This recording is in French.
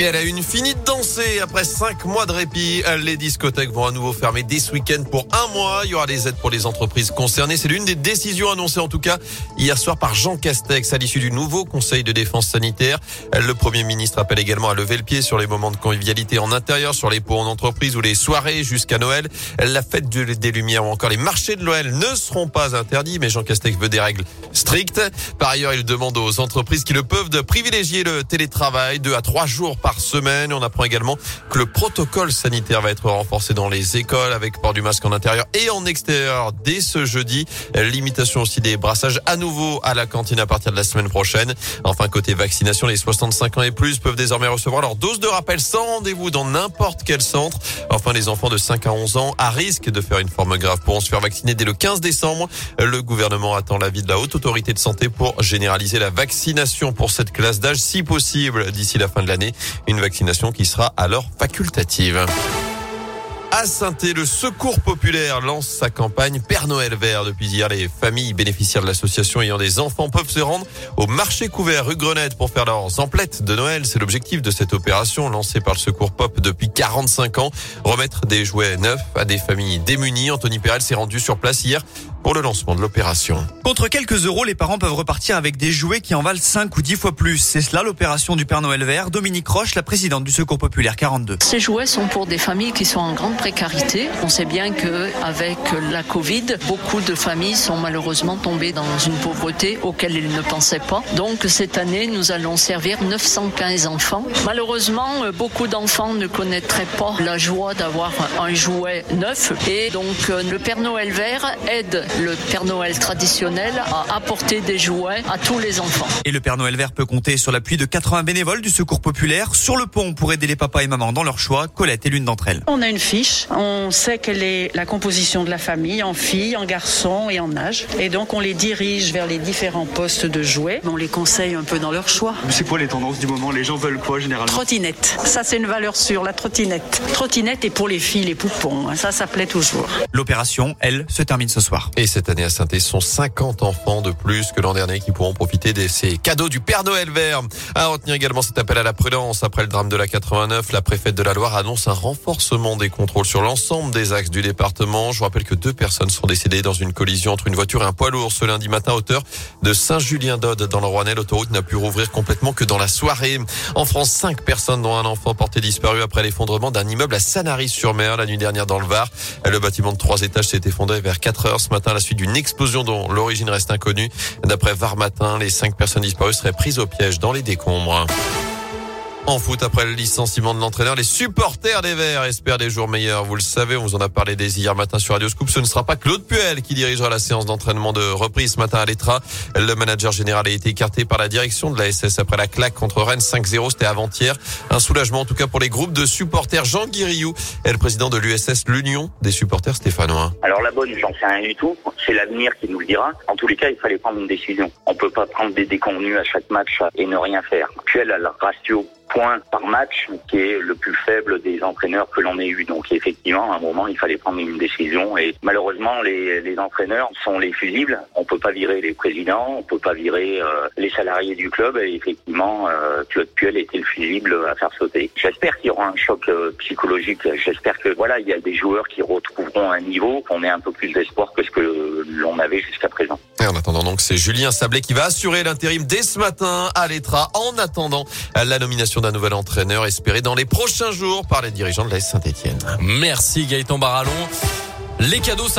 Et elle a une finie de danser. Après cinq mois de répit, les discothèques vont à nouveau fermer dès ce week-end pour un mois. Il y aura des aides pour les entreprises concernées. C'est l'une des décisions annoncées en tout cas hier soir par Jean Castex à l'issue du nouveau conseil de défense sanitaire. Le premier ministre appelle également à lever le pied sur les moments de convivialité en intérieur, sur les pots en entreprise ou les soirées jusqu'à Noël. La fête des Lumières ou encore les marchés de Noël ne seront pas interdits, mais Jean Castex veut des règles strictes. Par ailleurs, il demande aux entreprises qui le peuvent de privilégier le télétravail deux à trois jours par par semaine. On apprend également que le protocole sanitaire va être renforcé dans les écoles avec port du masque en intérieur et en extérieur dès ce jeudi. Limitation aussi des brassages à nouveau à la cantine à partir de la semaine prochaine. Enfin, côté vaccination, les 65 ans et plus peuvent désormais recevoir leur dose de rappel sans rendez-vous dans n'importe quel centre. Enfin, les enfants de 5 à 11 ans à risque de faire une forme grave pourront se faire vacciner dès le 15 décembre. Le gouvernement attend l'avis de la haute autorité de santé pour généraliser la vaccination pour cette classe d'âge si possible d'ici la fin de l'année. Une vaccination qui sera alors facultative. À saint le Secours populaire lance sa campagne Père Noël vert. Depuis hier, les familles bénéficiaires de l'association ayant des enfants peuvent se rendre au marché couvert rue Grenette pour faire leurs emplettes de Noël. C'est l'objectif de cette opération lancée par le Secours Pop depuis 45 ans. Remettre des jouets neufs à des familles démunies. Anthony Perel s'est rendu sur place hier pour le lancement de l'opération. Contre quelques euros, les parents peuvent repartir avec des jouets qui en valent 5 ou 10 fois plus. C'est cela l'opération du Père Noël vert. Dominique Roche, la présidente du Secours populaire 42. Ces jouets sont pour des familles qui sont en grande précarité. On sait bien que avec la Covid, beaucoup de familles sont malheureusement tombées dans une pauvreté auquel ils ne pensaient pas. Donc cette année, nous allons servir 915 enfants. Malheureusement, beaucoup d'enfants ne connaîtraient pas la joie d'avoir un jouet neuf et donc le Père Noël vert aide le Père Noël traditionnel a apporté des jouets à tous les enfants. Et le Père Noël vert peut compter sur l'appui de 80 bénévoles du Secours populaire sur le pont pour aider les papas et mamans dans leur choix. Colette est l'une d'entre elles. On a une fiche, on sait quelle est la composition de la famille en filles, en garçons et en âge. Et donc on les dirige vers les différents postes de jouets. On les conseille un peu dans leur choix. C'est quoi les tendances du moment? Les gens veulent quoi généralement? Trottinette. Ça c'est une valeur sûre, la trottinette. Trottinette est pour les filles, les poupons. Ça, ça plaît toujours. L'opération, elle, se termine ce soir. Et cette année à saint sont 50 enfants de plus que l'an dernier qui pourront profiter de ces cadeaux du Père Noël vert. À retenir également cet appel à la prudence. Après le drame de la 89, la préfète de la Loire annonce un renforcement des contrôles sur l'ensemble des axes du département. Je vous rappelle que deux personnes sont décédées dans une collision entre une voiture et un poids lourd ce lundi matin à hauteur de Saint-Julien-d'Aude dans le Rouennais. L'autoroute n'a pu rouvrir complètement que dans la soirée. En France, cinq personnes dont un enfant porté disparu après l'effondrement d'un immeuble à Sanary-sur-Mer la nuit dernière dans le Var. Le bâtiment de trois étages s'est effondré vers 4 heures ce matin à la suite d'une explosion dont l'origine reste inconnue. D'après Var Matin, les cinq personnes disparues seraient prises au piège dans les décombres. En foot, après le licenciement de l'entraîneur, les supporters des Verts espèrent des jours meilleurs. Vous le savez, on vous en a parlé dès hier matin sur Radio Scoop. Ce ne sera pas Claude Puel qui dirigera la séance d'entraînement de reprise ce matin à l'Etra. Le manager général a été écarté par la direction de la SS après la claque contre Rennes 5-0. C'était avant-hier. Un soulagement en tout cas pour les groupes de supporters. Jean Guiriou est le président de l'USS, l'Union des supporters stéphanois. Alors la bonne, j'en sais rien du tout. C'est l'avenir qui nous le dira. En tous les cas, il fallait prendre une décision. On peut pas prendre des déconvenus à chaque match et ne rien faire. Puel a le ratio par match, qui est le plus faible des entraîneurs que l'on ait eu. Donc effectivement, à un moment, il fallait prendre une décision. Et malheureusement, les, entraîneurs sont les fusibles. On peut pas virer les présidents, on peut pas virer euh, les salariés du club. Et effectivement, euh, Claude Puel était le fusible à faire sauter. J'espère qu'il y aura un choc euh, psychologique. J'espère que voilà, il y a des joueurs qui retrouveront un niveau, qu'on ait un peu plus d'espoir que ce que l'on avait jusqu'à présent. Et en attendant donc, c'est Julien Sablé qui va assurer l'intérim dès ce matin à l'Etra en attendant la nomination d'un nouvel entraîneur espéré dans les prochains jours par les dirigeants de la Saint-Etienne. Merci Gaëtan Barallon. Les cadeaux, ça